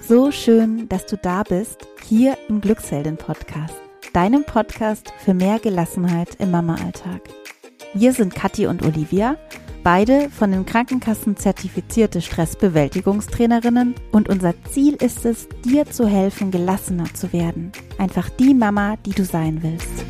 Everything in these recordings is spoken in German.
So schön, dass du da bist, hier im Glückshelden Podcast, deinem Podcast für mehr Gelassenheit im Mama-Alltag. Wir sind Kathi und Olivia, beide von den Krankenkassen zertifizierte Stressbewältigungstrainerinnen und unser Ziel ist es, dir zu helfen, gelassener zu werden. Einfach die Mama, die du sein willst.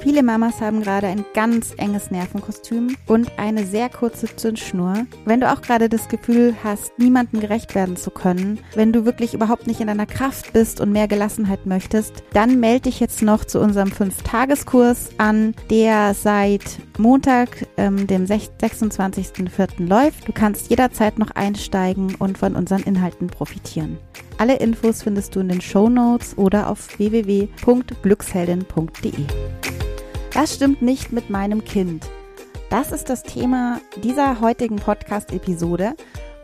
Viele Mamas haben gerade ein ganz enges Nervenkostüm und eine sehr kurze Zündschnur. Wenn du auch gerade das Gefühl hast, niemandem gerecht werden zu können, wenn du wirklich überhaupt nicht in deiner Kraft bist und mehr Gelassenheit möchtest, dann melde dich jetzt noch zu unserem 5-Tageskurs an, der seit Montag, ähm, dem 26.04. läuft. Du kannst jederzeit noch einsteigen und von unseren Inhalten profitieren. Alle Infos findest du in den Show Notes oder auf www.glücksheldin.de. Was stimmt nicht mit meinem Kind? Das ist das Thema dieser heutigen Podcast-Episode.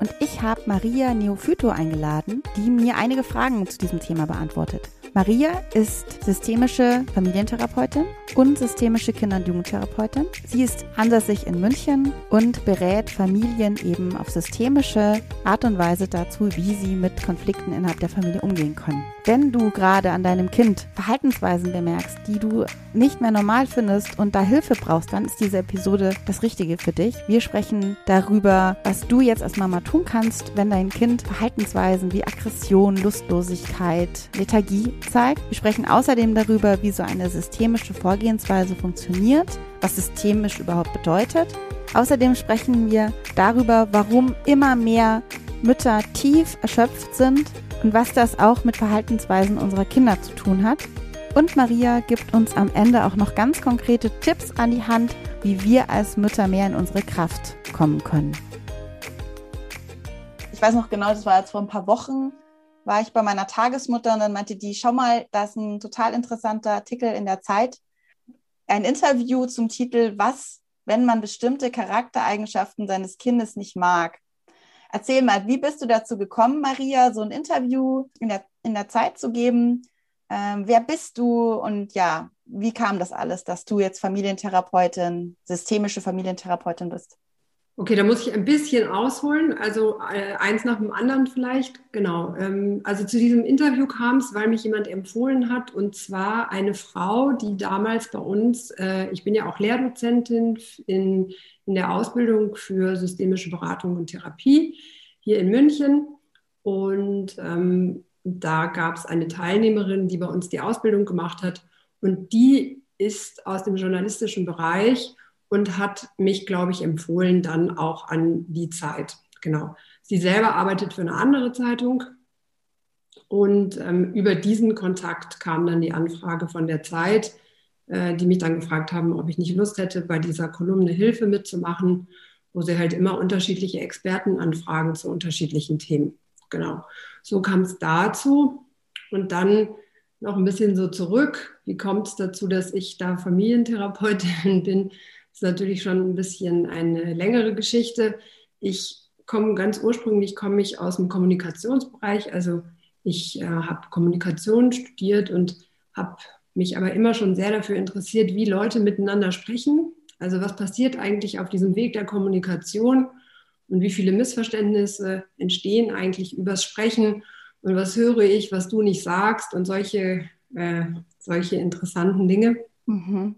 Und ich habe Maria Neophyto eingeladen, die mir einige Fragen zu diesem Thema beantwortet. Maria ist systemische Familientherapeutin und systemische Kinder- und Jugendtherapeutin. Sie ist ansässig in München und berät Familien eben auf systemische Art und Weise dazu, wie sie mit Konflikten innerhalb der Familie umgehen können. Wenn du gerade an deinem Kind Verhaltensweisen bemerkst, die du nicht mehr normal findest und da Hilfe brauchst, dann ist diese Episode das Richtige für dich. Wir sprechen darüber, was du jetzt als Mama tun kannst, wenn dein Kind Verhaltensweisen wie Aggression, Lustlosigkeit, Lethargie zeigt. Wir sprechen außerdem darüber, wie so eine systemische Vorgehensweise funktioniert, was systemisch überhaupt bedeutet. Außerdem sprechen wir darüber, warum immer mehr Mütter tief erschöpft sind und was das auch mit Verhaltensweisen unserer Kinder zu tun hat. Und Maria gibt uns am Ende auch noch ganz konkrete Tipps an die Hand, wie wir als Mütter mehr in unsere Kraft kommen können. Ich weiß noch genau, das war jetzt vor ein paar Wochen war ich bei meiner Tagesmutter und dann meinte die, schau mal, das ist ein total interessanter Artikel in der Zeit. Ein Interview zum Titel, was, wenn man bestimmte Charaktereigenschaften seines Kindes nicht mag. Erzähl mal, wie bist du dazu gekommen, Maria, so ein Interview in der, in der Zeit zu geben? Ähm, wer bist du und ja, wie kam das alles, dass du jetzt Familientherapeutin, systemische Familientherapeutin bist? Okay, da muss ich ein bisschen ausholen, also äh, eins nach dem anderen vielleicht. Genau. Ähm, also zu diesem Interview kam es, weil mich jemand empfohlen hat, und zwar eine Frau, die damals bei uns, äh, ich bin ja auch Lehrdozentin in, in der Ausbildung für systemische Beratung und Therapie hier in München. Und ähm, da gab es eine Teilnehmerin, die bei uns die Ausbildung gemacht hat. Und die ist aus dem journalistischen Bereich und hat mich, glaube ich, empfohlen dann auch an die Zeit. Genau. Sie selber arbeitet für eine andere Zeitung und ähm, über diesen Kontakt kam dann die Anfrage von der Zeit, äh, die mich dann gefragt haben, ob ich nicht Lust hätte, bei dieser Kolumne Hilfe mitzumachen, wo sie halt immer unterschiedliche Experten anfragen zu unterschiedlichen Themen. Genau. So kam es dazu. Und dann noch ein bisschen so zurück. Wie kommt es dazu, dass ich da Familientherapeutin bin? Ist natürlich schon ein bisschen eine längere Geschichte. Ich komme ganz ursprünglich komme ich aus dem Kommunikationsbereich, also ich äh, habe Kommunikation studiert und habe mich aber immer schon sehr dafür interessiert, wie Leute miteinander sprechen. Also was passiert eigentlich auf diesem Weg der Kommunikation und wie viele Missverständnisse entstehen eigentlich übers Sprechen und was höre ich, was du nicht sagst und solche, äh, solche interessanten Dinge. Mhm.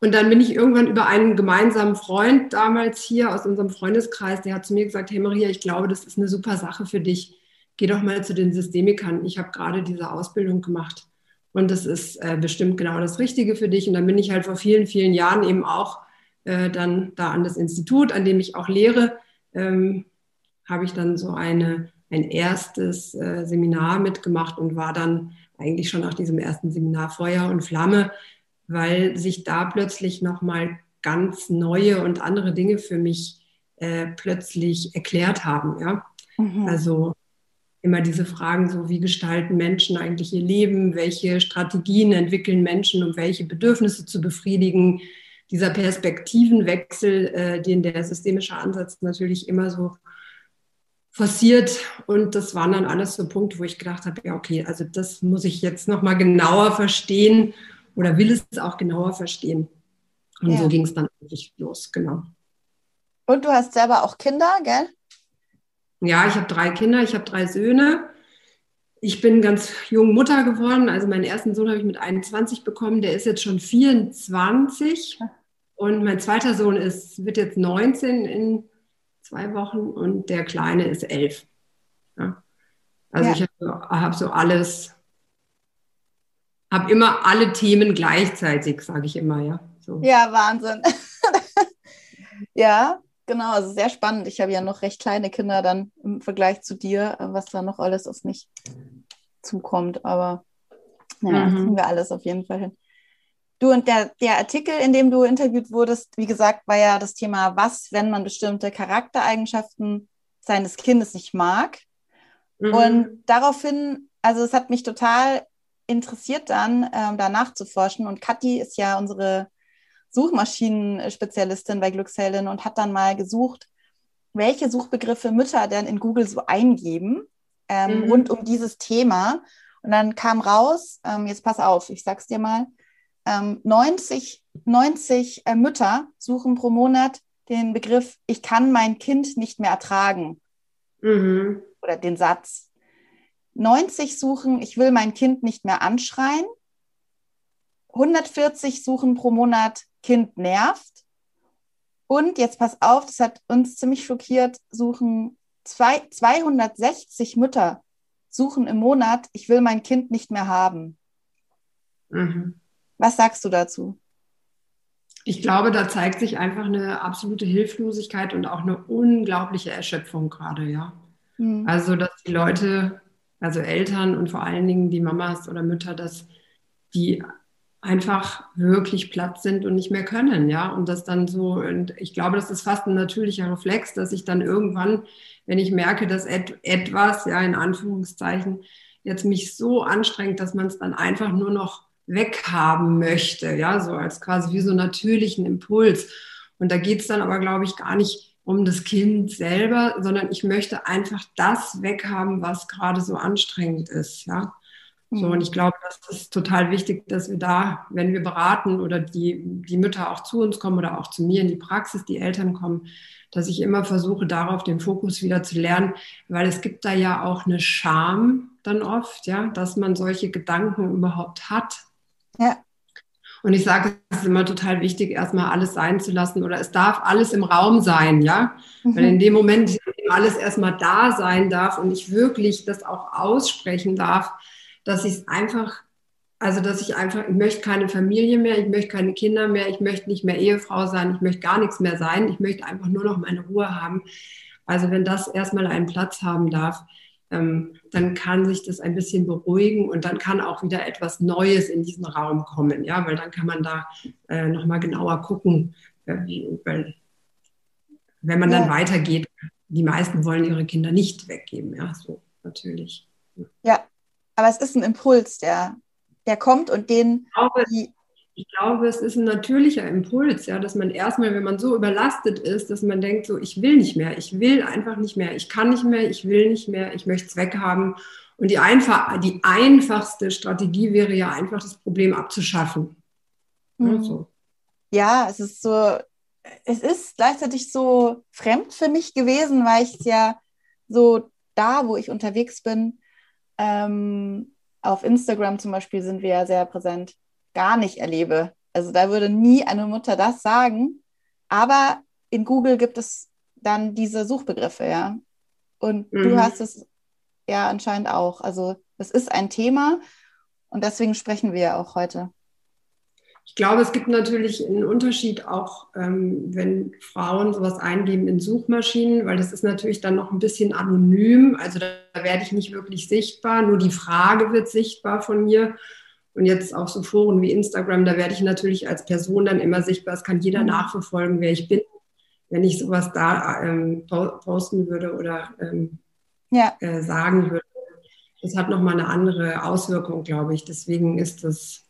Und dann bin ich irgendwann über einen gemeinsamen Freund damals hier aus unserem Freundeskreis, der hat zu mir gesagt, hey Maria, ich glaube, das ist eine super Sache für dich. Geh doch mal zu den Systemikern. Ich habe gerade diese Ausbildung gemacht und das ist äh, bestimmt genau das Richtige für dich. Und dann bin ich halt vor vielen, vielen Jahren eben auch äh, dann da an das Institut, an dem ich auch lehre, ähm, habe ich dann so eine, ein erstes äh, Seminar mitgemacht und war dann eigentlich schon nach diesem ersten Seminar Feuer und Flamme weil sich da plötzlich nochmal ganz neue und andere Dinge für mich äh, plötzlich erklärt haben. Ja? Mhm. Also immer diese Fragen, so wie gestalten Menschen eigentlich ihr Leben, welche Strategien entwickeln Menschen, um welche Bedürfnisse zu befriedigen. Dieser Perspektivenwechsel, äh, den der systemische Ansatz natürlich immer so forciert. Und das waren dann alles so Punkte, wo ich gedacht habe, ja, okay, also das muss ich jetzt nochmal genauer verstehen oder will es auch genauer verstehen. Und ja. so ging es dann eigentlich los, genau. Und du hast selber auch Kinder, gell? Ja, ich habe drei Kinder, ich habe drei Söhne. ich bin ganz jung Mutter geworden. Also meinen ersten Sohn habe ich mit 21 bekommen. Der ist jetzt schon 24. Und mein zweiter Sohn ist, wird jetzt 19 in zwei Wochen und der Kleine ist 11. Ja. Also ja. ich habe hab so alles, habe immer alle Themen gleichzeitig, sage ich immer, ja. So. Ja, Wahnsinn. ja, genau, also sehr spannend. Ich habe ja noch recht kleine Kinder dann im Vergleich zu dir, was da noch alles auf mich zukommt. Aber naja, mhm. kriegen wir alles auf jeden Fall hin. Du und der, der Artikel, in dem du interviewt wurdest, wie gesagt, war ja das Thema, was, wenn man bestimmte Charaktereigenschaften seines Kindes nicht mag. Mhm. Und daraufhin, also es hat mich total interessiert dann, ähm, danach zu forschen. Und Kathi ist ja unsere Suchmaschinenspezialistin bei Glücksheldin und hat dann mal gesucht, welche Suchbegriffe Mütter denn in Google so eingeben ähm, mhm. rund um dieses Thema. Und dann kam raus, ähm, jetzt pass auf, ich sag's dir mal, 90, ähm, 90 äh, Mütter suchen pro Monat den Begriff, ich kann mein Kind nicht mehr ertragen. Mhm. Oder den Satz. 90 suchen, ich will mein Kind nicht mehr anschreien. 140 suchen pro Monat, Kind nervt. Und jetzt pass auf, das hat uns ziemlich schockiert, suchen zwei, 260 Mütter suchen im Monat, ich will mein Kind nicht mehr haben. Mhm. Was sagst du dazu? Ich glaube, da zeigt sich einfach eine absolute Hilflosigkeit und auch eine unglaubliche Erschöpfung gerade, ja. Mhm. Also, dass die Leute, also Eltern und vor allen Dingen die Mamas oder Mütter, dass die einfach wirklich platt sind und nicht mehr können, ja. Und das dann so, und ich glaube, das ist fast ein natürlicher Reflex, dass ich dann irgendwann, wenn ich merke, dass et etwas, ja, in Anführungszeichen, jetzt mich so anstrengt, dass man es dann einfach nur noch weghaben möchte, ja, so als quasi wie so natürlichen Impuls. Und da geht es dann aber, glaube ich, gar nicht um das Kind selber, sondern ich möchte einfach das weghaben, was gerade so anstrengend ist, ja. So, und mhm. ich glaube, das ist total wichtig, dass wir da, wenn wir beraten oder die, die Mütter auch zu uns kommen oder auch zu mir in die Praxis, die Eltern kommen, dass ich immer versuche, darauf den Fokus wieder zu lernen, weil es gibt da ja auch eine Scham dann oft, ja, dass man solche Gedanken überhaupt hat, ja. Und ich sage, es ist immer total wichtig, erstmal alles sein zu lassen oder es darf alles im Raum sein, ja. Mhm. Weil in dem Moment alles erstmal da sein darf und ich wirklich das auch aussprechen darf, dass ich es einfach, also dass ich einfach, ich möchte keine Familie mehr, ich möchte keine Kinder mehr, ich möchte nicht mehr Ehefrau sein, ich möchte gar nichts mehr sein, ich möchte einfach nur noch meine Ruhe haben. Also wenn das erstmal einen Platz haben darf, dann kann sich das ein bisschen beruhigen und dann kann auch wieder etwas Neues in diesen Raum kommen, ja, weil dann kann man da äh, nochmal genauer gucken, äh, wie, weil, wenn man ja. dann weitergeht, die meisten wollen ihre Kinder nicht weggeben, ja, so natürlich. Ja, aber es ist ein Impuls, der, der kommt und den die, ich glaube, es ist ein natürlicher Impuls, ja, dass man erstmal, wenn man so überlastet ist, dass man denkt, so, ich will nicht mehr, ich will einfach nicht mehr, ich kann nicht mehr, ich will nicht mehr, ich möchte es weghaben. Und die, einfach, die einfachste Strategie wäre ja einfach, das Problem abzuschaffen. Mhm. Ja, so. ja, es ist so, es ist gleichzeitig so fremd für mich gewesen, weil ich es ja so da, wo ich unterwegs bin, ähm, auf Instagram zum Beispiel sind wir ja sehr präsent gar nicht erlebe. Also da würde nie eine Mutter das sagen. Aber in Google gibt es dann diese Suchbegriffe, ja. Und mhm. du hast es ja anscheinend auch. Also es ist ein Thema und deswegen sprechen wir ja auch heute. Ich glaube, es gibt natürlich einen Unterschied auch, ähm, wenn Frauen sowas eingeben in Suchmaschinen, weil das ist natürlich dann noch ein bisschen anonym. Also da, da werde ich nicht wirklich sichtbar, nur die Frage wird sichtbar von mir. Und jetzt auch so Foren wie Instagram, da werde ich natürlich als Person dann immer sichtbar. Es kann jeder mhm. nachverfolgen, wer ich bin, wenn ich sowas da ähm, posten würde oder ähm, ja. äh, sagen würde. Das hat nochmal eine andere Auswirkung, glaube ich. Deswegen ist das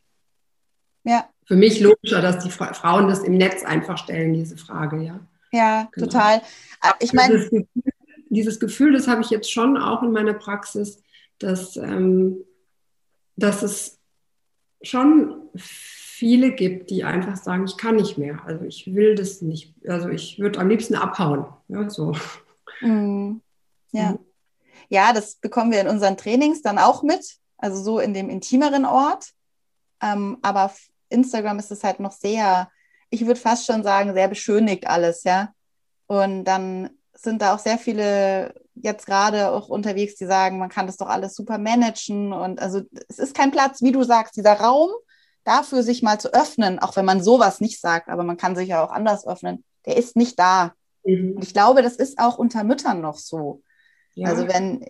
ja. für mich logischer, dass die Frauen das im Netz einfach stellen, diese Frage, ja. Ja, genau. total. Äh, ich meine, dieses, dieses, Gefühl, das habe ich jetzt schon auch in meiner Praxis, dass, ähm, dass es schon viele gibt, die einfach sagen, ich kann nicht mehr. Also ich will das nicht. Also ich würde am liebsten abhauen. Ja, so. Mm, ja. Mhm. Ja, das bekommen wir in unseren Trainings dann auch mit, also so in dem intimeren Ort. Ähm, aber auf Instagram ist es halt noch sehr, ich würde fast schon sagen, sehr beschönigt alles, ja. Und dann sind da auch sehr viele jetzt gerade auch unterwegs, die sagen, man kann das doch alles super managen. Und also es ist kein Platz, wie du sagst, dieser Raum dafür, sich mal zu öffnen, auch wenn man sowas nicht sagt, aber man kann sich ja auch anders öffnen, der ist nicht da. Mhm. Und ich glaube, das ist auch unter Müttern noch so. Ja. Also wenn,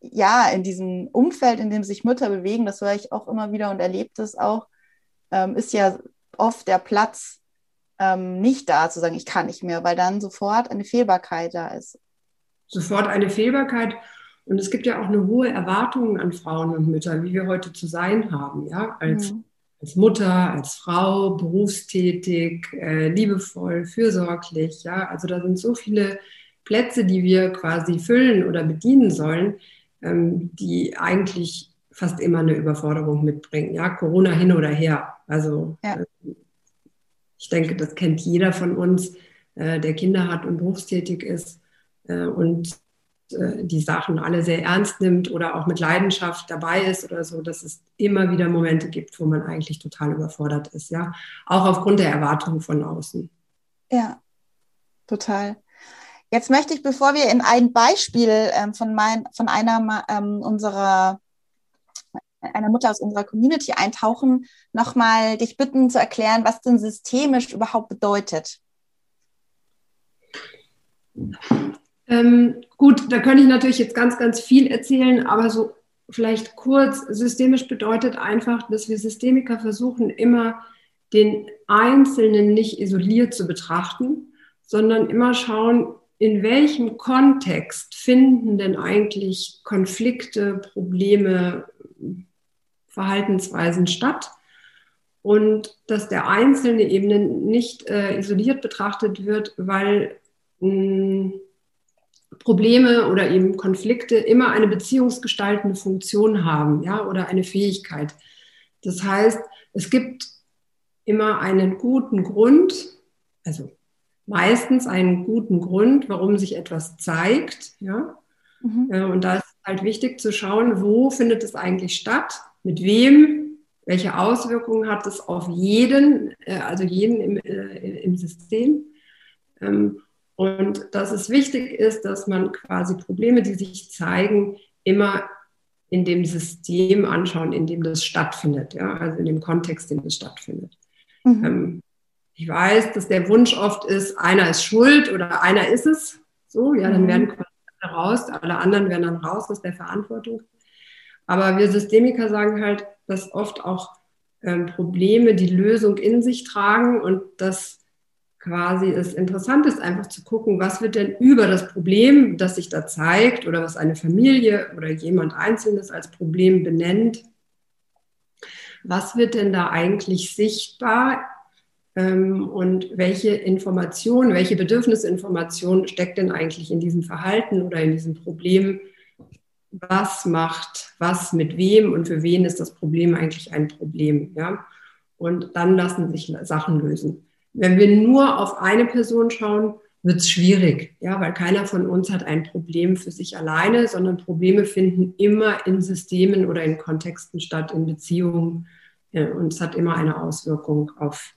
ja, in diesem Umfeld, in dem sich Mütter bewegen, das höre ich auch immer wieder und erlebe das auch, ähm, ist ja oft der Platz ähm, nicht da, zu sagen, ich kann nicht mehr, weil dann sofort eine Fehlbarkeit da ist. Sofort eine Fehlbarkeit. Und es gibt ja auch eine hohe Erwartung an Frauen und Mütter, wie wir heute zu sein haben, ja, als mhm als Mutter, als Frau, berufstätig, äh, liebevoll, fürsorglich. Ja, also da sind so viele Plätze, die wir quasi füllen oder bedienen sollen, ähm, die eigentlich fast immer eine Überforderung mitbringen. Ja, Corona hin oder her. Also ja. Ich denke, das kennt jeder von uns, äh, der Kinder hat und berufstätig ist. Äh, und äh, die Sachen alle sehr ernst nimmt oder auch mit Leidenschaft dabei ist oder so, dass es immer wieder Momente gibt, wo man eigentlich total überfordert ist, ja. Auch aufgrund der Erwartungen von außen. Ja, total. Jetzt möchte ich, bevor wir in ein Beispiel ähm, von, mein, von einer ähm, unserer einer Mutter aus unserer Community eintauchen, nochmal dich bitten zu erklären, was denn systemisch überhaupt bedeutet. Ähm, gut, da könnte ich natürlich jetzt ganz, ganz viel erzählen, aber so vielleicht kurz, systemisch bedeutet einfach, dass wir Systemiker versuchen, immer den Einzelnen nicht isoliert zu betrachten, sondern immer schauen, in welchem Kontext finden denn eigentlich Konflikte, Probleme, Verhaltensweisen statt und dass der Einzelne eben nicht äh, isoliert betrachtet wird, weil mh, hm, Probleme oder eben Konflikte immer eine beziehungsgestaltende Funktion haben, ja, oder eine Fähigkeit. Das heißt, es gibt immer einen guten Grund, also meistens einen guten Grund, warum sich etwas zeigt, ja. Mhm. Äh, und da ist halt wichtig zu schauen, wo findet es eigentlich statt, mit wem, welche Auswirkungen hat es auf jeden, äh, also jeden im, äh, im System. Ähm, und dass es wichtig ist, dass man quasi Probleme, die sich zeigen, immer in dem System anschauen, in dem das stattfindet, ja, also in dem Kontext, in dem es stattfindet. Mhm. Ähm, ich weiß, dass der Wunsch oft ist, einer ist schuld oder einer ist es. So, ja, dann mhm. werden quasi alle raus, alle anderen werden dann raus aus der Verantwortung. Aber wir Systemiker sagen halt, dass oft auch ähm, Probleme die Lösung in sich tragen und dass quasi es interessant ist, einfach zu gucken, was wird denn über das Problem, das sich da zeigt oder was eine Familie oder jemand Einzelnes als Problem benennt, was wird denn da eigentlich sichtbar ähm, und welche Information, welche Bedürfnisinformation steckt denn eigentlich in diesem Verhalten oder in diesem Problem? Was macht was mit wem und für wen ist das Problem eigentlich ein Problem? Ja? Und dann lassen sich Sachen lösen. Wenn wir nur auf eine Person schauen, wird es schwierig, ja, weil keiner von uns hat ein Problem für sich alleine, sondern Probleme finden immer in Systemen oder in Kontexten statt, in Beziehungen. Und es hat immer eine Auswirkung auf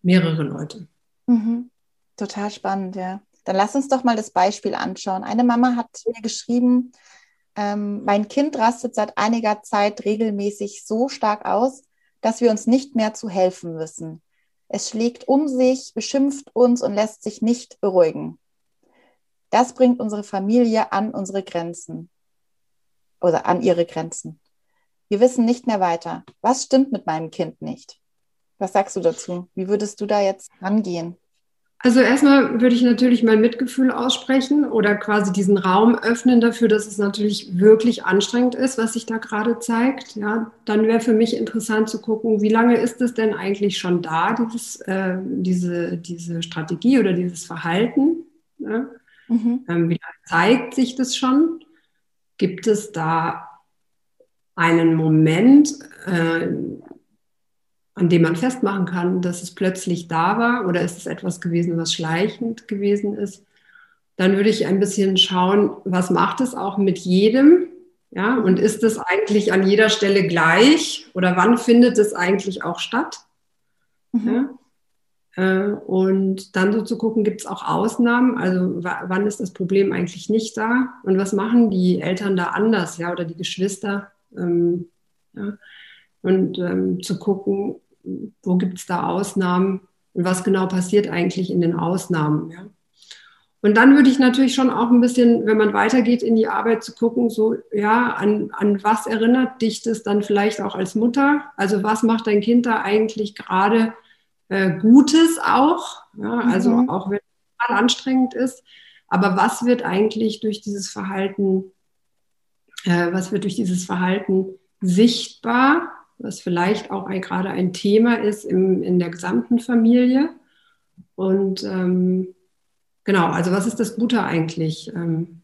mehrere Leute. Mhm. Total spannend, ja. Dann lass uns doch mal das Beispiel anschauen. Eine Mama hat mir geschrieben, ähm, mein Kind rastet seit einiger Zeit regelmäßig so stark aus, dass wir uns nicht mehr zu helfen wissen. Es schlägt um sich, beschimpft uns und lässt sich nicht beruhigen. Das bringt unsere Familie an unsere Grenzen oder an ihre Grenzen. Wir wissen nicht mehr weiter. Was stimmt mit meinem Kind nicht? Was sagst du dazu? Wie würdest du da jetzt rangehen? Also erstmal würde ich natürlich mein Mitgefühl aussprechen oder quasi diesen Raum öffnen dafür, dass es natürlich wirklich anstrengend ist, was sich da gerade zeigt. Ja, dann wäre für mich interessant zu gucken, wie lange ist es denn eigentlich schon da, dieses, äh, diese, diese Strategie oder dieses Verhalten? Ja? Mhm. Ähm, wie lange zeigt sich das schon? Gibt es da einen Moment, äh, an dem man festmachen kann, dass es plötzlich da war oder ist es etwas gewesen, was schleichend gewesen ist. dann würde ich ein bisschen schauen, was macht es auch mit jedem? Ja, und ist es eigentlich an jeder Stelle gleich oder wann findet es eigentlich auch statt? Mhm. Ja? Äh, und dann so zu gucken, gibt es auch Ausnahmen? Also wann ist das Problem eigentlich nicht da? Und was machen die Eltern da anders, ja, oder die Geschwister? Ähm, ja? Und ähm, zu gucken, wo gibt es da Ausnahmen und was genau passiert eigentlich in den Ausnahmen. Ja? Und dann würde ich natürlich schon auch ein bisschen, wenn man weitergeht in die Arbeit, zu gucken, so, ja, an, an was erinnert dich das dann vielleicht auch als Mutter? Also was macht dein Kind da eigentlich gerade äh, Gutes auch? Ja, also mhm. auch wenn es anstrengend ist. Aber was wird eigentlich durch dieses Verhalten, äh, was wird durch dieses Verhalten sichtbar, was vielleicht auch ein, gerade ein Thema ist im, in der gesamten Familie? Und ähm, Genau, also was ist das Gute eigentlich ähm,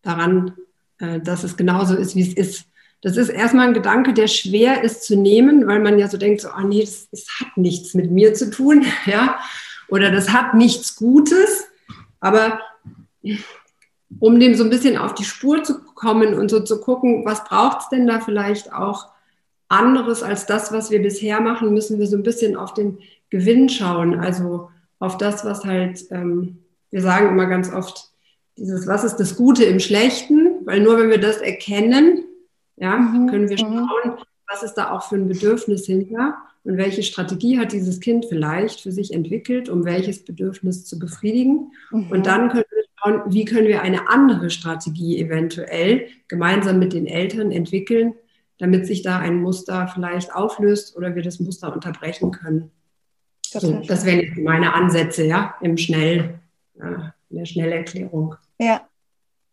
daran, äh, dass es genauso ist, wie es ist? Das ist erstmal ein Gedanke, der schwer ist zu nehmen, weil man ja so denkt, so, oh nee, das, das hat nichts mit mir zu tun, ja, oder das hat nichts Gutes. Aber um dem so ein bisschen auf die Spur zu kommen und so zu gucken, was braucht es denn da vielleicht auch anderes als das, was wir bisher machen, müssen wir so ein bisschen auf den Gewinn schauen, also auf das, was halt ähm, wir sagen immer ganz oft, dieses, was ist das Gute im Schlechten? Weil nur wenn wir das erkennen, ja, mhm. können wir mhm. schauen, was ist da auch für ein Bedürfnis hinter und welche Strategie hat dieses Kind vielleicht für sich entwickelt, um welches Bedürfnis zu befriedigen. Mhm. Und dann können wir schauen, wie können wir eine andere Strategie eventuell gemeinsam mit den Eltern entwickeln, damit sich da ein Muster vielleicht auflöst oder wir das Muster unterbrechen können. So, das wären jetzt meine Ansätze, ja, im Schnell, ja, eine schnelle Erklärung. Ja,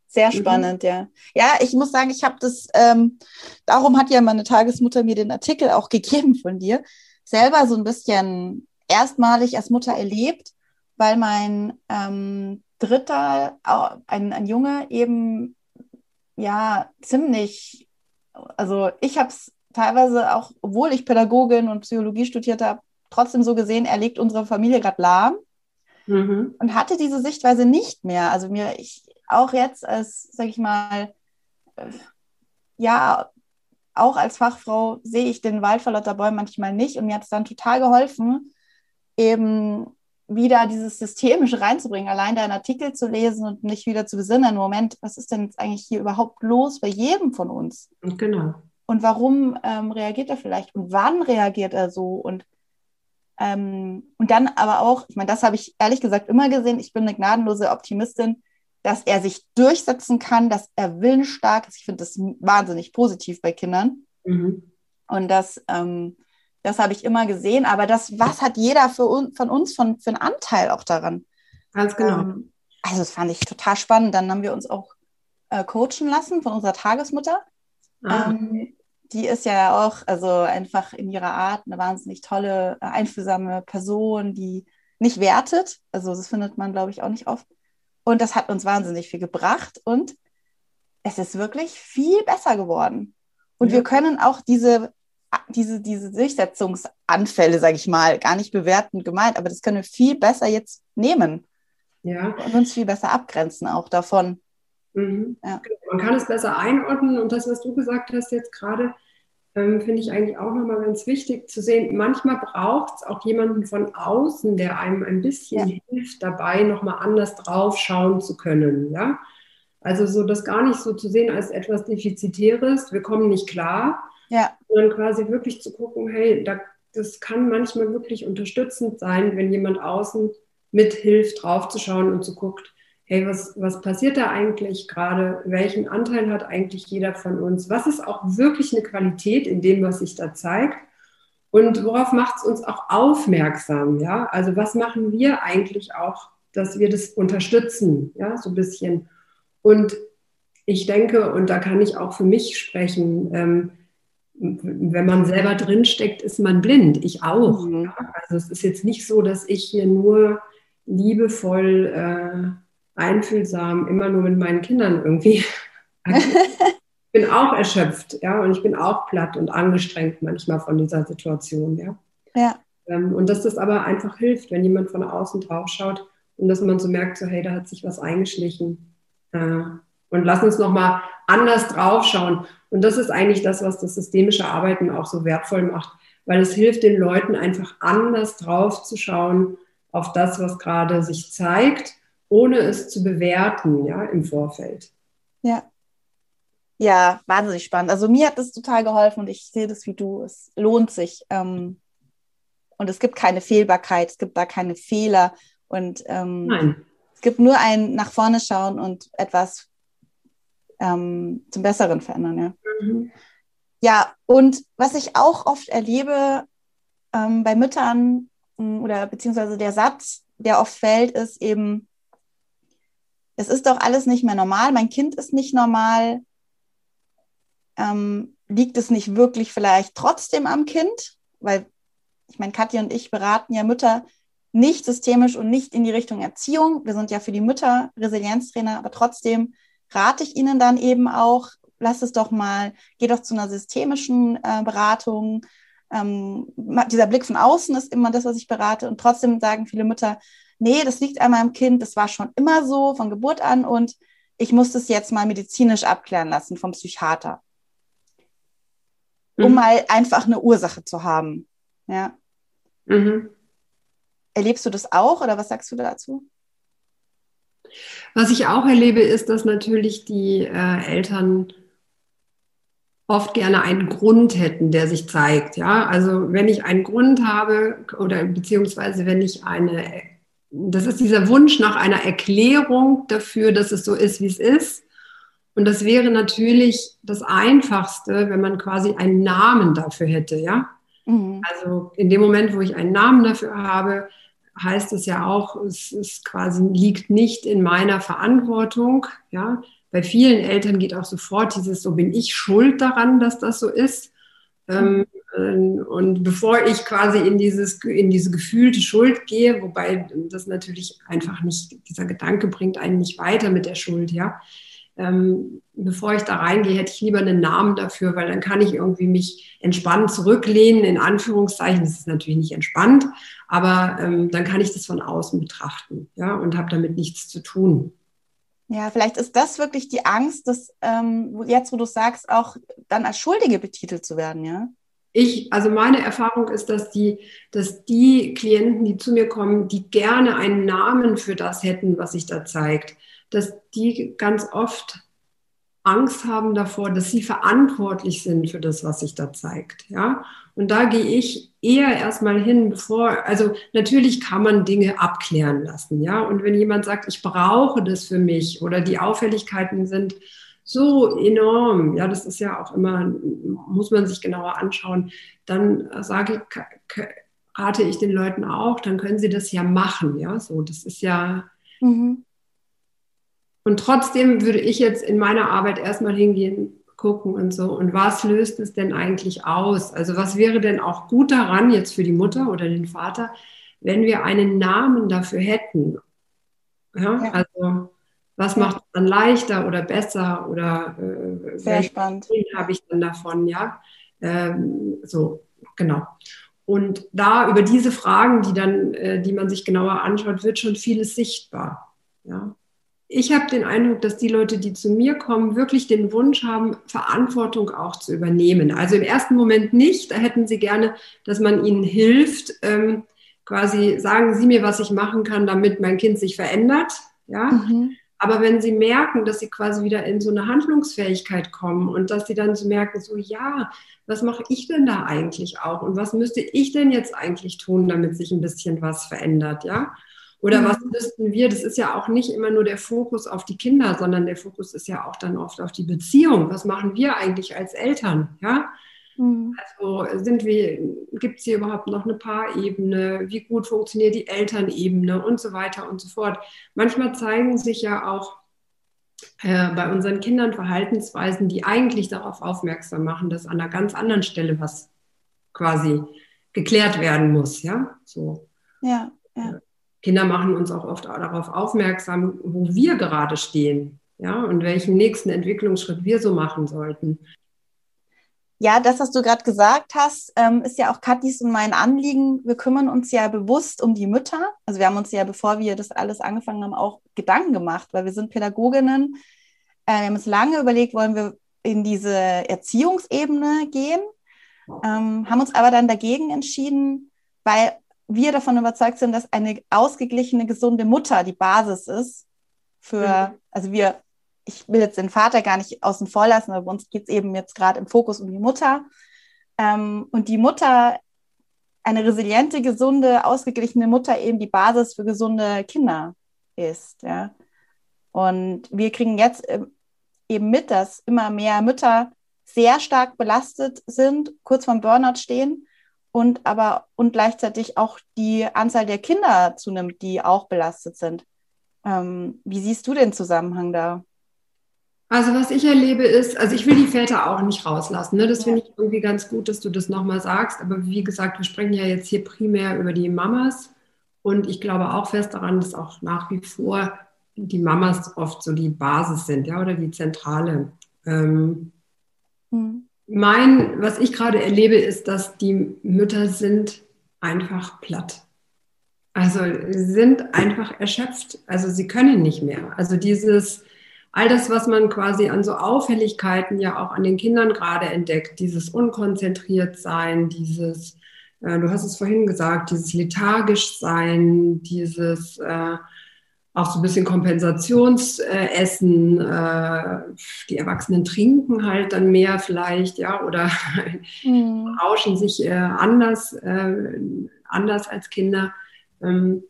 sehr mhm. spannend, mhm. ja. Ja, ich muss sagen, ich habe das, ähm, darum hat ja meine Tagesmutter mir den Artikel auch gegeben von dir, selber so ein bisschen erstmalig als Mutter erlebt, weil mein ähm, dritter, ein, ein Junge eben ja ziemlich, also ich habe es teilweise auch, obwohl ich Pädagogin und Psychologie studiert habe, trotzdem so gesehen, er legt unsere Familie gerade lahm mhm. und hatte diese Sichtweise nicht mehr. Also mir, ich auch jetzt als, sag ich mal, äh, ja, auch als Fachfrau sehe ich den Wald vor lauter Bäumen manchmal nicht und mir hat es dann total geholfen, eben wieder dieses Systemische reinzubringen, allein deinen Artikel zu lesen und nicht wieder zu besinnen, Moment, was ist denn jetzt eigentlich hier überhaupt los bei jedem von uns? Genau. Und warum ähm, reagiert er vielleicht und wann reagiert er so und ähm, und dann aber auch, ich meine, das habe ich ehrlich gesagt immer gesehen, ich bin eine gnadenlose Optimistin, dass er sich durchsetzen kann, dass er willensstark ist. Ich finde das wahnsinnig positiv bei Kindern. Mhm. Und das, ähm, das habe ich immer gesehen. Aber das, was hat jeder für un, von uns von, für einen Anteil auch daran? Ganz genau. Ähm, also das fand ich total spannend. Dann haben wir uns auch äh, coachen lassen von unserer Tagesmutter. Ah. Ähm, die ist ja auch, also einfach in ihrer Art eine wahnsinnig tolle, äh, einfühlsame Person, die nicht wertet. Also das findet man, glaube ich, auch nicht oft. Und das hat uns wahnsinnig viel gebracht und es ist wirklich viel besser geworden. Und ja. wir können auch diese, diese, diese Durchsetzungsanfälle, sage ich mal, gar nicht bewerten gemeint, aber das können wir viel besser jetzt nehmen. Ja. Und uns viel besser abgrenzen auch davon. Mhm. Ja. Genau. Man kann es besser einordnen und das, was du gesagt hast jetzt gerade, ähm, finde ich eigentlich auch nochmal ganz wichtig zu sehen. Manchmal braucht es auch jemanden von außen, der einem ein bisschen ja. hilft, dabei nochmal anders drauf schauen zu können. Ja? Also so das gar nicht so zu sehen als etwas Defizitäres, wir kommen nicht klar. Sondern quasi wirklich zu gucken, hey, da, das kann manchmal wirklich unterstützend sein, wenn jemand außen mithilft, draufzuschauen und zu guckt, hey, was, was passiert da eigentlich gerade? Welchen Anteil hat eigentlich jeder von uns? Was ist auch wirklich eine Qualität in dem, was sich da zeigt? Und worauf macht es uns auch aufmerksam? Ja, also was machen wir eigentlich auch, dass wir das unterstützen? Ja, so ein bisschen. Und ich denke, und da kann ich auch für mich sprechen, ähm, wenn man selber drinsteckt, ist man blind. Ich auch. Mhm. Ja? Also es ist jetzt nicht so, dass ich hier nur liebevoll äh, einfühlsam, immer nur mit meinen Kindern irgendwie. ich bin auch erschöpft, ja, und ich bin auch platt und angestrengt manchmal von dieser Situation, ja. Ja. Ähm, und dass das aber einfach hilft, wenn jemand von außen drauf schaut und dass man so merkt, so hey, da hat sich was eingeschlichen. Äh, und lass uns nochmal anders draufschauen. Und das ist eigentlich das, was das systemische Arbeiten auch so wertvoll macht, weil es hilft den Leuten einfach anders drauf zu schauen auf das, was gerade sich zeigt, ohne es zu bewerten, ja, im Vorfeld. Ja. Ja, wahnsinnig spannend. Also mir hat das total geholfen und ich sehe das wie du. Es lohnt sich. Ähm, und es gibt keine Fehlbarkeit, es gibt da keine Fehler. Und ähm, Nein. es gibt nur ein nach vorne schauen und etwas ähm, zum Besseren verändern. Ja. Mhm. ja, und was ich auch oft erlebe ähm, bei Müttern oder beziehungsweise der Satz, der oft fällt, ist eben, es ist doch alles nicht mehr normal, mein Kind ist nicht normal. Ähm, liegt es nicht wirklich vielleicht trotzdem am Kind? Weil ich meine, Katja und ich beraten ja Mütter nicht systemisch und nicht in die Richtung Erziehung. Wir sind ja für die Mütter Resilienztrainer, aber trotzdem rate ich Ihnen dann eben auch, lass es doch mal, geh doch zu einer systemischen äh, Beratung. Ähm, dieser Blick von außen ist immer das, was ich berate. Und trotzdem sagen viele Mütter, nee, das liegt an meinem Kind, das war schon immer so von Geburt an und ich muss das jetzt mal medizinisch abklären lassen vom Psychiater. Um mhm. mal einfach eine Ursache zu haben. Ja. Mhm. Erlebst du das auch oder was sagst du dazu? Was ich auch erlebe, ist, dass natürlich die äh, Eltern oft gerne einen Grund hätten, der sich zeigt. Ja, also wenn ich einen Grund habe oder beziehungsweise wenn ich eine, das ist dieser Wunsch nach einer Erklärung dafür, dass es so ist, wie es ist. Und das wäre natürlich das Einfachste, wenn man quasi einen Namen dafür hätte. Ja, mhm. also in dem Moment, wo ich einen Namen dafür habe, heißt es ja auch, es ist quasi liegt nicht in meiner Verantwortung. Ja, bei vielen Eltern geht auch sofort dieses, so bin ich schuld daran, dass das so ist. Ähm, und bevor ich quasi in dieses, in diese gefühlte Schuld gehe, wobei das natürlich einfach nicht, dieser Gedanke bringt einen nicht weiter mit der Schuld, ja, ähm, bevor ich da reingehe, hätte ich lieber einen Namen dafür, weil dann kann ich irgendwie mich entspannt zurücklehnen, in Anführungszeichen. Das ist natürlich nicht entspannt, aber ähm, dann kann ich das von außen betrachten, ja, und habe damit nichts zu tun. Ja, vielleicht ist das wirklich die Angst, dass ähm, jetzt, wo du sagst, auch dann als Schuldige betitelt zu werden, ja? Ich, also meine Erfahrung ist, dass die, dass die Klienten, die zu mir kommen, die gerne einen Namen für das hätten, was sich da zeigt, dass die ganz oft Angst haben davor, dass sie verantwortlich sind für das, was sich da zeigt. Ja, und da gehe ich eher erstmal hin, bevor, also natürlich kann man Dinge abklären lassen. Ja, und wenn jemand sagt, ich brauche das für mich oder die Auffälligkeiten sind so enorm, ja, das ist ja auch immer, muss man sich genauer anschauen, dann sage ich, rate ich den Leuten auch, dann können sie das ja machen. Ja, so, das ist ja. Mhm und trotzdem würde ich jetzt in meiner Arbeit erstmal hingehen, gucken und so. Und was löst es denn eigentlich aus? Also was wäre denn auch gut daran jetzt für die Mutter oder den Vater, wenn wir einen Namen dafür hätten? Ja, ja. also was macht es dann leichter oder besser oder äh, Sehr spannend. habe ich dann davon? Ja, ähm, so genau. Und da über diese Fragen, die dann, äh, die man sich genauer anschaut, wird schon vieles sichtbar. Ja ich habe den Eindruck, dass die Leute, die zu mir kommen, wirklich den Wunsch haben, Verantwortung auch zu übernehmen. Also im ersten Moment nicht. Da hätten sie gerne, dass man ihnen hilft, ähm, quasi sagen Sie mir, was ich machen kann, damit mein Kind sich verändert. Ja. Mhm. Aber wenn sie merken, dass sie quasi wieder in so eine Handlungsfähigkeit kommen und dass sie dann so merken, so ja, was mache ich denn da eigentlich auch und was müsste ich denn jetzt eigentlich tun, damit sich ein bisschen was verändert, ja? Oder mhm. was müssten wir? Das ist ja auch nicht immer nur der Fokus auf die Kinder, sondern der Fokus ist ja auch dann oft auf die Beziehung. Was machen wir eigentlich als Eltern? Ja. Mhm. Also sind wir, gibt es hier überhaupt noch eine Paarebene? Wie gut funktioniert die Elternebene und so weiter und so fort? Manchmal zeigen sich ja auch äh, bei unseren Kindern Verhaltensweisen, die eigentlich darauf aufmerksam machen, dass an einer ganz anderen Stelle was quasi geklärt werden muss. Ja, so. Ja, ja. Kinder machen uns auch oft darauf aufmerksam, wo wir gerade stehen, ja, und welchen nächsten Entwicklungsschritt wir so machen sollten. Ja, das, was du gerade gesagt hast, ähm, ist ja auch Katis und mein Anliegen. Wir kümmern uns ja bewusst um die Mütter. Also wir haben uns ja, bevor wir das alles angefangen haben, auch Gedanken gemacht, weil wir sind Pädagoginnen. Äh, wir haben uns lange überlegt, wollen wir in diese Erziehungsebene gehen, ähm, haben uns aber dann dagegen entschieden, weil wir davon überzeugt sind, dass eine ausgeglichene, gesunde Mutter die Basis ist für, mhm. also wir ich will jetzt den Vater gar nicht außen vor lassen, aber bei uns geht es eben jetzt gerade im Fokus um die Mutter. Ähm, und die Mutter, eine resiliente, gesunde, ausgeglichene Mutter eben die Basis für gesunde Kinder ist. Ja? Und wir kriegen jetzt ähm, eben mit, dass immer mehr Mütter sehr stark belastet sind, kurz vorm Burnout stehen und aber und gleichzeitig auch die Anzahl der Kinder zunimmt, die auch belastet sind. Ähm, wie siehst du den Zusammenhang da? Also was ich erlebe ist, also ich will die Väter auch nicht rauslassen. Ne? Das finde ich irgendwie ganz gut, dass du das nochmal sagst. Aber wie gesagt, wir sprechen ja jetzt hier primär über die Mamas. Und ich glaube auch fest daran, dass auch nach wie vor die Mamas oft so die Basis sind, ja, oder die Zentrale. Ähm, mhm. Mein, was ich gerade erlebe, ist, dass die Mütter sind einfach platt. Also sind einfach erschöpft. Also sie können nicht mehr. Also dieses all das, was man quasi an so Auffälligkeiten ja auch an den Kindern gerade entdeckt, dieses unkonzentriert sein, dieses, äh, du hast es vorhin gesagt, dieses lethargisch sein, dieses äh, auch so ein bisschen Kompensationsessen, äh, die Erwachsenen trinken halt dann mehr vielleicht, ja, oder mhm. rauschen sich äh, anders, äh, anders als Kinder. Ähm,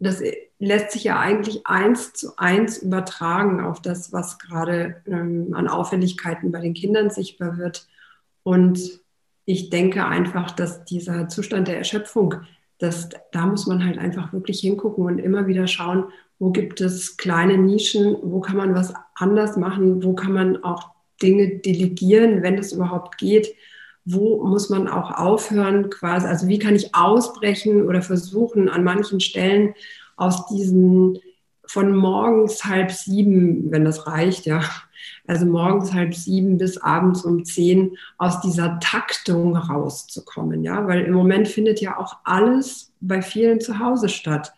das lässt sich ja eigentlich eins zu eins übertragen auf das, was gerade ähm, an Auffälligkeiten bei den Kindern sichtbar wird. Und ich denke einfach, dass dieser Zustand der Erschöpfung, dass, da muss man halt einfach wirklich hingucken und immer wieder schauen, wo gibt es kleine Nischen, wo kann man was anders machen, wo kann man auch Dinge delegieren, wenn es überhaupt geht? Wo muss man auch aufhören, quasi, also wie kann ich ausbrechen oder versuchen, an manchen Stellen aus diesen von morgens halb sieben, wenn das reicht, ja, also morgens halb sieben bis abends um zehn aus dieser Taktung rauszukommen, ja, weil im Moment findet ja auch alles bei vielen zu Hause statt.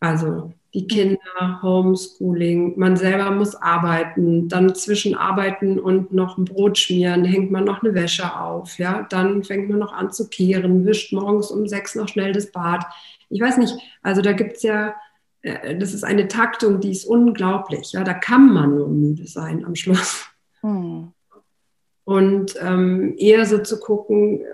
Also die Kinder, Homeschooling, man selber muss arbeiten, dann zwischen Arbeiten und noch ein Brot schmieren, hängt man noch eine Wäsche auf, ja, dann fängt man noch an zu kehren, wischt morgens um sechs noch schnell das Bad. Ich weiß nicht, also da gibt es ja, äh, das ist eine Taktung, die ist unglaublich, ja, da kann man nur müde sein am Schluss. Hm. Und ähm, eher so zu gucken,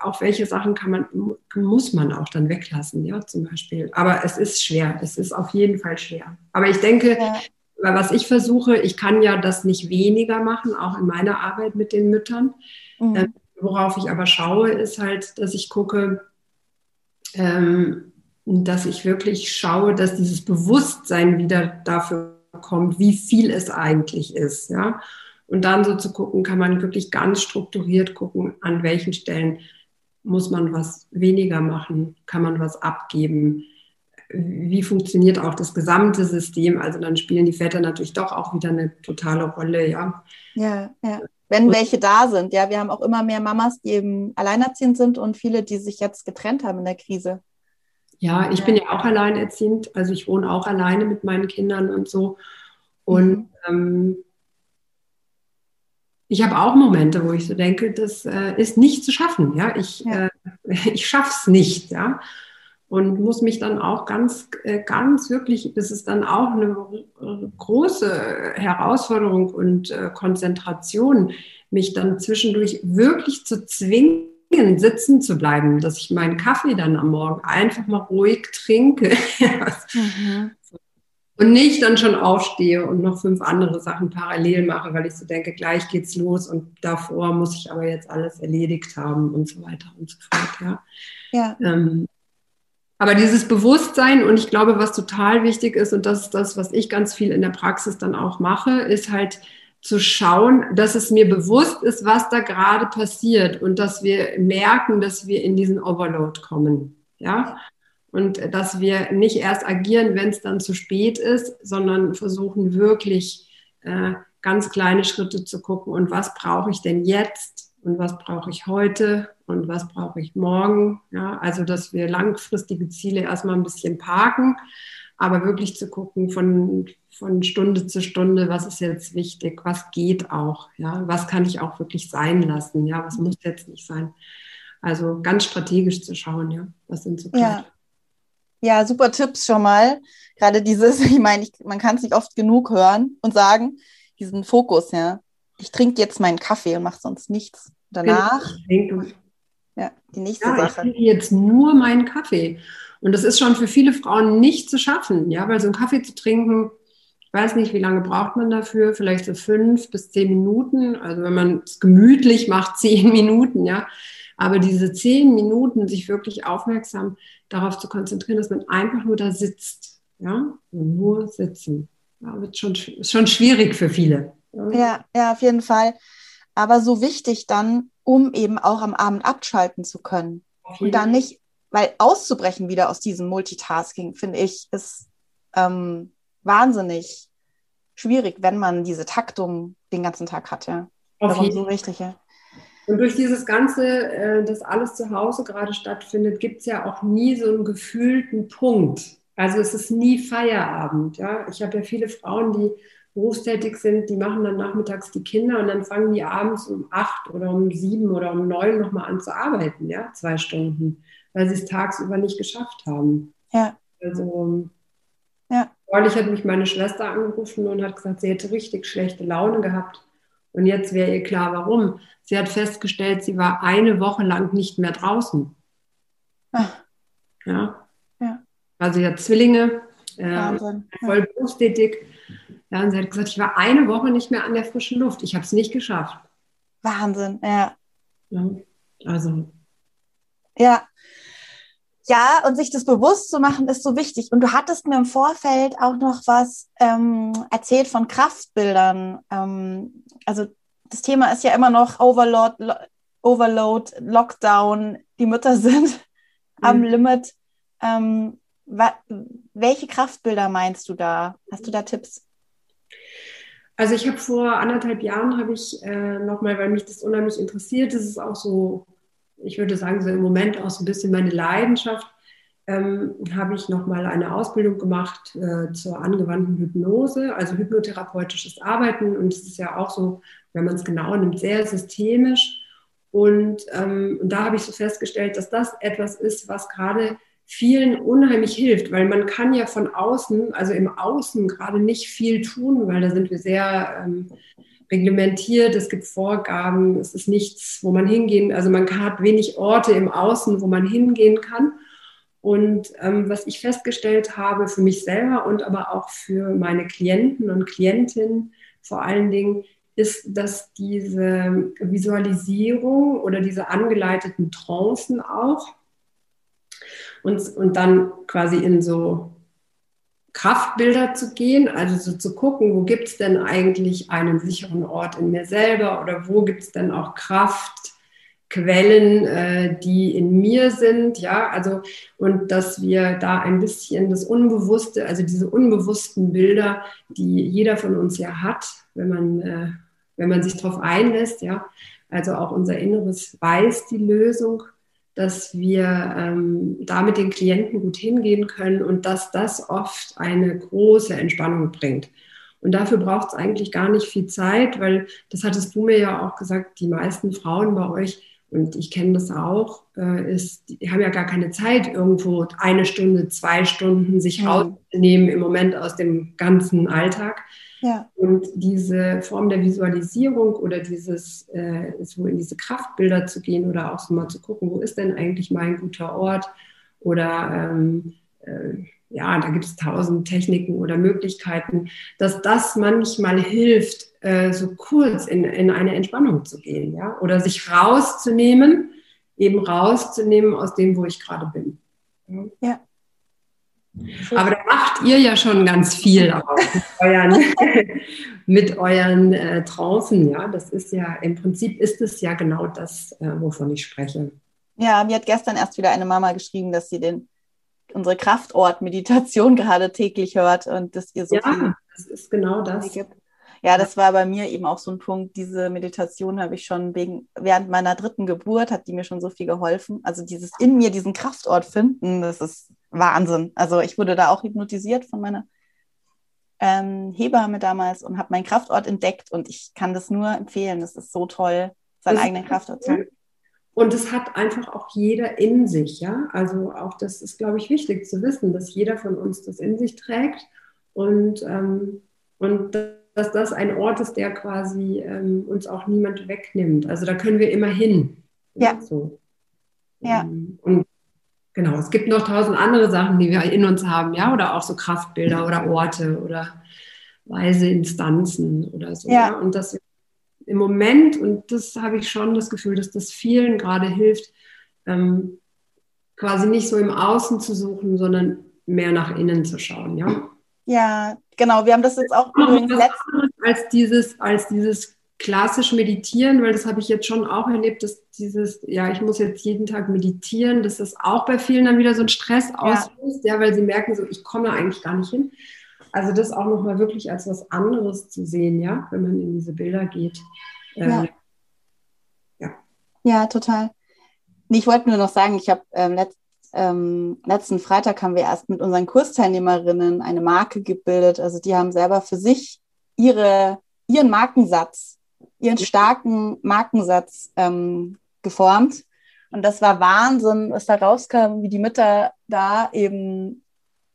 auf welche Sachen kann man, muss man auch dann weglassen, ja, zum Beispiel. Aber es ist schwer, es ist auf jeden Fall schwer. Aber ich denke, ja. was ich versuche, ich kann ja das nicht weniger machen, auch in meiner Arbeit mit den Müttern. Mhm. Ähm, worauf ich aber schaue, ist halt, dass ich gucke, ähm, dass ich wirklich schaue, dass dieses Bewusstsein wieder dafür kommt, wie viel es eigentlich ist, ja. Und dann so zu gucken, kann man wirklich ganz strukturiert gucken, an welchen Stellen muss man was weniger machen, kann man was abgeben, wie funktioniert auch das gesamte System. Also dann spielen die Väter natürlich doch auch wieder eine totale Rolle, ja. Ja, ja. Wenn welche da sind, ja. Wir haben auch immer mehr Mamas, die eben alleinerziehend sind und viele, die sich jetzt getrennt haben in der Krise. Ja, ich bin ja auch alleinerziehend, also ich wohne auch alleine mit meinen Kindern und so. Und mhm. ähm, ich habe auch Momente, wo ich so denke, das äh, ist nicht zu schaffen. Ja, ich, ja. Äh, ich schaffe es nicht. Ja, und muss mich dann auch ganz, äh, ganz wirklich, das ist dann auch eine große Herausforderung und äh, Konzentration, mich dann zwischendurch wirklich zu zwingen, sitzen zu bleiben, dass ich meinen Kaffee dann am Morgen einfach mal ruhig trinke. mhm. Und nicht dann schon aufstehe und noch fünf andere Sachen parallel mache, weil ich so denke, gleich geht's los und davor muss ich aber jetzt alles erledigt haben und so weiter und so fort. Ja. ja. Ähm, aber dieses Bewusstsein und ich glaube, was total wichtig ist und das ist das, was ich ganz viel in der Praxis dann auch mache, ist halt zu schauen, dass es mir bewusst ist, was da gerade passiert und dass wir merken, dass wir in diesen Overload kommen. Ja, und dass wir nicht erst agieren, wenn es dann zu spät ist, sondern versuchen wirklich äh, ganz kleine Schritte zu gucken und was brauche ich denn jetzt, und was brauche ich heute und was brauche ich morgen. Ja, also dass wir langfristige Ziele erstmal ein bisschen parken, aber wirklich zu gucken von, von Stunde zu Stunde, was ist jetzt wichtig, was geht auch, ja, was kann ich auch wirklich sein lassen, ja, was muss jetzt nicht sein. Also ganz strategisch zu schauen, ja, was sind so ja. Ja, super Tipps schon mal. Gerade dieses, ich meine, ich, man kann es nicht oft genug hören und sagen, diesen Fokus, ja. Ich trinke jetzt meinen Kaffee und mache sonst nichts. Danach, ja, die nächste ja, Sache. Ich trinke jetzt nur meinen Kaffee. Und das ist schon für viele Frauen nicht zu schaffen, ja, weil so einen Kaffee zu trinken, ich weiß nicht, wie lange braucht man dafür, vielleicht so fünf bis zehn Minuten. Also wenn man es gemütlich macht, zehn Minuten, ja. Aber diese zehn Minuten, sich wirklich aufmerksam darauf zu konzentrieren, dass man einfach nur da sitzt, ja, und nur sitzen, ja, wird schon, ist schon schwierig für viele. Ja. ja, ja, auf jeden Fall. Aber so wichtig dann, um eben auch am Abend abschalten zu können. Und dann nicht weil auszubrechen wieder aus diesem Multitasking, finde ich, ist ähm, wahnsinnig schwierig, wenn man diese Taktung den ganzen Tag hat. Ja. Auf Darum so wichtig, ja. Und durch dieses Ganze, äh, dass alles zu Hause gerade stattfindet, gibt es ja auch nie so einen gefühlten Punkt. Also es ist nie Feierabend. Ja? Ich habe ja viele Frauen, die berufstätig sind, die machen dann nachmittags die Kinder und dann fangen die abends um acht oder um sieben oder um neun nochmal an zu arbeiten, ja, zwei Stunden weil sie es tagsüber nicht geschafft haben. Ja. Also ja. neulich hat mich meine Schwester angerufen und hat gesagt, sie hätte richtig schlechte Laune gehabt. Und jetzt wäre ihr klar, warum. Sie hat festgestellt, sie war eine Woche lang nicht mehr draußen. Ach. Ja. ja. Also sie hat Zwillinge, äh, voll berufstätig. Ja, und sie hat gesagt, ich war eine Woche nicht mehr an der frischen Luft. Ich habe es nicht geschafft. Wahnsinn, ja. ja. Also. Ja, ja, und sich das bewusst zu machen, ist so wichtig. Und du hattest mir im Vorfeld auch noch was ähm, erzählt von Kraftbildern. Ähm, also das Thema ist ja immer noch Overload, Lo Overload, Lockdown. Die Mütter sind mhm. am Limit. Ähm, welche Kraftbilder meinst du da? Hast du da Tipps? Also ich habe vor anderthalb Jahren habe ich äh, nochmal, weil mich das unheimlich interessiert, das ist auch so ich würde sagen, so im Moment auch so ein bisschen meine Leidenschaft, ähm, habe ich nochmal eine Ausbildung gemacht äh, zur angewandten Hypnose, also hypnotherapeutisches Arbeiten. Und es ist ja auch so, wenn man es genau nimmt, sehr systemisch. Und, ähm, und da habe ich so festgestellt, dass das etwas ist, was gerade vielen unheimlich hilft, weil man kann ja von außen, also im Außen gerade nicht viel tun, weil da sind wir sehr ähm, reglementiert, es gibt Vorgaben, es ist nichts, wo man hingehen, also man hat wenig Orte im Außen, wo man hingehen kann. Und ähm, was ich festgestellt habe für mich selber und aber auch für meine Klienten und Klientinnen vor allen Dingen, ist, dass diese Visualisierung oder diese angeleiteten Trancen auch uns und dann quasi in so Kraftbilder zu gehen, also so zu gucken, wo gibt es denn eigentlich einen sicheren Ort in mir selber oder wo gibt es denn auch Kraftquellen, äh, die in mir sind, ja, also und dass wir da ein bisschen das Unbewusste, also diese unbewussten Bilder, die jeder von uns ja hat, wenn man, äh, wenn man sich darauf einlässt, ja, also auch unser Inneres weiß die Lösung dass wir ähm, da mit den Klienten gut hingehen können und dass das oft eine große Entspannung bringt. Und dafür braucht es eigentlich gar nicht viel Zeit, weil das hattest du mir ja auch gesagt, die meisten Frauen bei euch, und ich kenne das auch, äh, ist, die haben ja gar keine Zeit, irgendwo eine Stunde, zwei Stunden sich mhm. rauszunehmen im Moment aus dem ganzen Alltag. Ja. Und diese Form der Visualisierung oder dieses, äh, so in diese Kraftbilder zu gehen oder auch so mal zu gucken, wo ist denn eigentlich mein guter Ort? Oder ähm, äh, ja, da gibt es tausend Techniken oder Möglichkeiten, dass das manchmal hilft, äh, so kurz in, in eine Entspannung zu gehen, ja, oder sich rauszunehmen, eben rauszunehmen aus dem, wo ich gerade bin. Ja. Aber da macht ihr ja schon ganz viel auch mit euren, mit euren äh, Trancen, ja. Das ist ja, im Prinzip ist es ja genau das, äh, wovon ich spreche. Ja, mir hat gestern erst wieder eine Mama geschrieben, dass sie den, unsere Kraftort-Meditation gerade täglich hört und dass ihr so ja, viel das ist genau das. Gibt. Ja, das war bei mir eben auch so ein Punkt. Diese Meditation habe ich schon wegen, während meiner dritten Geburt, hat die mir schon so viel geholfen. Also dieses in mir diesen Kraftort finden, das ist Wahnsinn. Also ich wurde da auch hypnotisiert von meiner ähm, Hebamme damals und habe meinen Kraftort entdeckt und ich kann das nur empfehlen. Das ist so toll, seinen das eigenen Kraftort zu haben. Und es hat einfach auch jeder in sich, ja. Also auch das ist, glaube ich, wichtig zu wissen, dass jeder von uns das in sich trägt und, ähm, und dass das ein Ort ist, der quasi ähm, uns auch niemand wegnimmt. Also da können wir immer hin. Ja. So. Ja. Ähm, und genau, es gibt noch tausend andere Sachen, die wir in uns haben, ja, oder auch so Kraftbilder oder Orte oder weise Instanzen oder so. Ja. ja? Und das im Moment, und das habe ich schon das Gefühl, dass das vielen gerade hilft, ähm, quasi nicht so im Außen zu suchen, sondern mehr nach innen zu schauen, ja. Ja, genau. Wir haben das jetzt auch übrigens letztens als dieses, als dieses klassisch meditieren, weil das habe ich jetzt schon auch erlebt, dass dieses, ja, ich muss jetzt jeden Tag meditieren, dass das auch bei vielen dann wieder so einen Stress auslöst, ja, ja weil sie merken so, ich komme eigentlich gar nicht hin. Also das auch nochmal wirklich als was anderes zu sehen, ja, wenn man in diese Bilder geht. Äh, ja. ja. ja. total. Ich wollte nur noch sagen, ich habe ähm, letzt, ähm, letzten Freitag haben wir erst mit unseren Kursteilnehmerinnen eine Marke gebildet. Also die haben selber für sich ihre, ihren Markensatz, ihren starken Markensatz ähm, geformt. Und das war Wahnsinn, was da rauskam, wie die Mütter da eben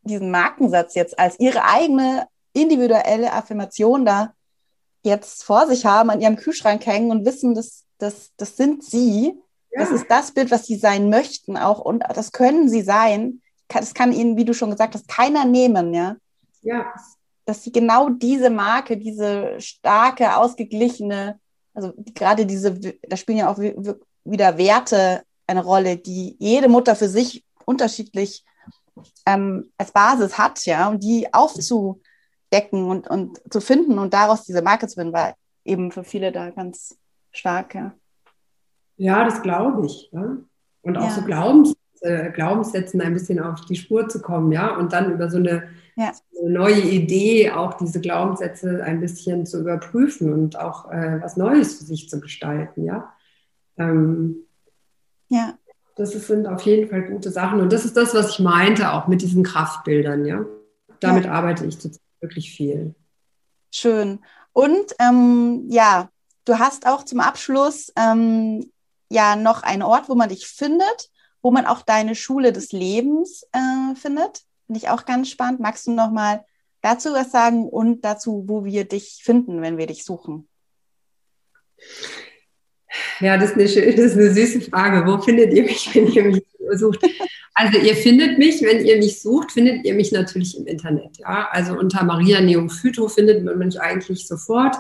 diesen Markensatz jetzt als ihre eigene individuelle Affirmation da jetzt vor sich haben, an ihrem Kühlschrank hängen und wissen, dass das, das sind sie. Ja. Das ist das Bild, was sie sein möchten auch und das können sie sein. Das kann ihnen, wie du schon gesagt hast, keiner nehmen, ja. Ja. Dass sie genau diese Marke, diese starke, ausgeglichene, also gerade diese, da spielen ja auch wieder Werte eine Rolle, die jede Mutter für sich unterschiedlich ähm, als Basis hat, ja, und die aufzudecken und, und zu finden und daraus diese Marke zu finden, war eben für viele da ganz stark, ja. Ja, das glaube ich. Ja? Und auch ja. so Glaubens, äh, Glaubenssätzen ein bisschen auf die Spur zu kommen, ja, und dann über so eine, ja. so eine neue Idee auch diese Glaubenssätze ein bisschen zu überprüfen und auch äh, was Neues für sich zu gestalten, ja. Ähm, ja das sind auf jeden Fall gute Sachen. Und das ist das, was ich meinte, auch mit diesen Kraftbildern, ja. Damit ja. arbeite ich wirklich viel. Schön. Und ähm, ja, du hast auch zum Abschluss ähm, ja noch einen Ort, wo man dich findet, wo man auch deine Schule des Lebens äh, findet. Finde ich auch ganz spannend. Magst du noch mal dazu was sagen und dazu, wo wir dich finden, wenn wir dich suchen? Ja, das ist, eine, das ist eine süße Frage. Wo findet ihr mich, wenn ihr mich sucht? Also ihr findet mich, wenn ihr mich sucht, findet ihr mich natürlich im Internet. Ja? Also unter Maria Neophyto findet man mich eigentlich sofort.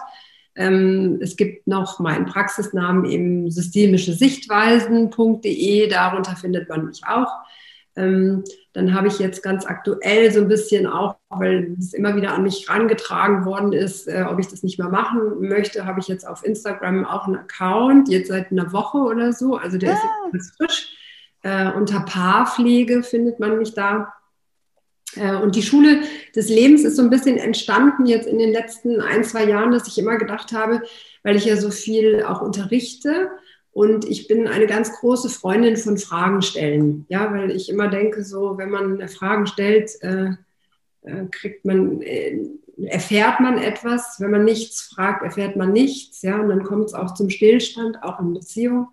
Ähm, es gibt noch meinen Praxisnamen im systemische Sichtweisen.de, darunter findet man mich auch. Ähm, dann habe ich jetzt ganz aktuell so ein bisschen auch, weil es immer wieder an mich herangetragen worden ist, äh, ob ich das nicht mehr machen möchte, habe ich jetzt auf Instagram auch einen Account, jetzt seit einer Woche oder so. Also der ja. ist jetzt ganz frisch. Äh, unter Paarpflege findet man mich da. Äh, und die Schule des Lebens ist so ein bisschen entstanden jetzt in den letzten ein, zwei Jahren, dass ich immer gedacht habe, weil ich ja so viel auch unterrichte, und ich bin eine ganz große Freundin von Fragen stellen. Ja, weil ich immer denke, so, wenn man Fragen stellt, äh, äh, kriegt man, äh, erfährt man etwas. Wenn man nichts fragt, erfährt man nichts. Ja, und dann kommt es auch zum Stillstand, auch in Beziehung.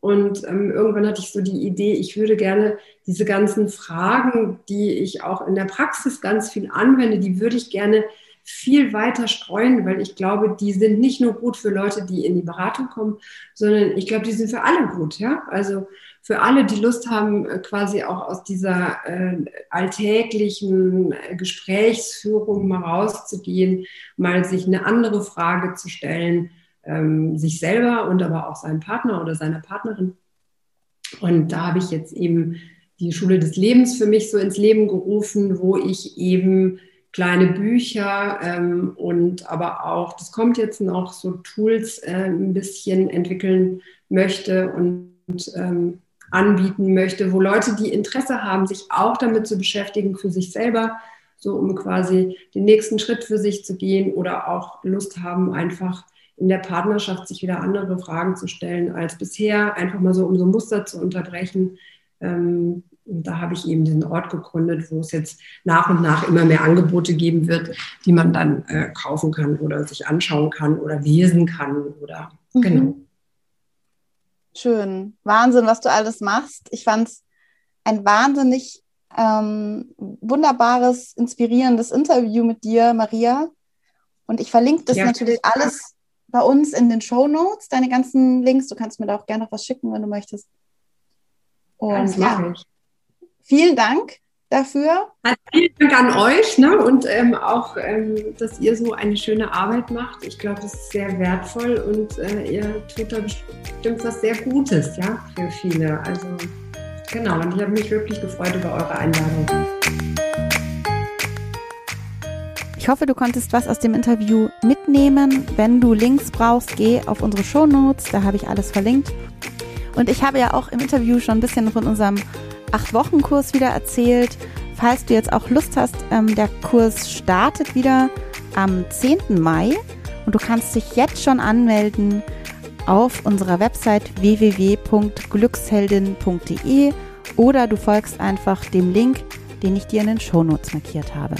Und ähm, irgendwann hatte ich so die Idee, ich würde gerne diese ganzen Fragen, die ich auch in der Praxis ganz viel anwende, die würde ich gerne viel weiter streuen, weil ich glaube, die sind nicht nur gut für Leute, die in die Beratung kommen, sondern ich glaube, die sind für alle gut. Ja? Also für alle, die Lust haben, äh, quasi auch aus dieser äh, alltäglichen äh, Gesprächsführung mal rauszugehen, mal sich eine andere Frage zu stellen, ähm, sich selber und aber auch seinem Partner oder seiner Partnerin. Und da habe ich jetzt eben die Schule des Lebens für mich so ins Leben gerufen, wo ich eben kleine Bücher ähm, und aber auch, das kommt jetzt noch, so Tools äh, ein bisschen entwickeln möchte und ähm, anbieten möchte, wo Leute, die Interesse haben, sich auch damit zu beschäftigen für sich selber, so um quasi den nächsten Schritt für sich zu gehen oder auch Lust haben, einfach in der Partnerschaft sich wieder andere Fragen zu stellen als bisher, einfach mal so um so Muster zu unterbrechen. Ähm, und da habe ich eben diesen Ort gegründet, wo es jetzt nach und nach immer mehr Angebote geben wird, die man dann äh, kaufen kann oder sich anschauen kann oder lesen kann oder mhm. genau. Schön. Wahnsinn, was du alles machst. Ich fand es ein wahnsinnig ähm, wunderbares, inspirierendes Interview mit dir, Maria. Und ich verlinke das ja, natürlich alles bei uns in den Show Notes, deine ganzen Links. Du kannst mir da auch gerne noch was schicken, wenn du möchtest. Und ja, vielen Dank dafür. Also vielen Dank an euch ne? und ähm, auch, ähm, dass ihr so eine schöne Arbeit macht. Ich glaube, das ist sehr wertvoll und äh, ihr tut da bestimmt was sehr Gutes ja, für viele. Also genau, und ich habe mich wirklich gefreut über eure Einladung. Ich hoffe, du konntest was aus dem Interview mitnehmen. Wenn du Links brauchst, geh auf unsere Show Notes, da habe ich alles verlinkt. Und ich habe ja auch im Interview schon ein bisschen von unserem Acht-Wochen-Kurs wieder erzählt. Falls du jetzt auch Lust hast, ähm, der Kurs startet wieder am 10. Mai und du kannst dich jetzt schon anmelden auf unserer Website www.glücksheldin.de oder du folgst einfach dem Link, den ich dir in den Shownotes markiert habe.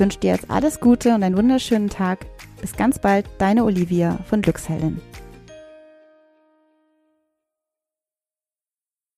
Ich wünsche dir jetzt alles Gute und einen wunderschönen Tag. Bis ganz bald, deine Olivia von Glücksheldin.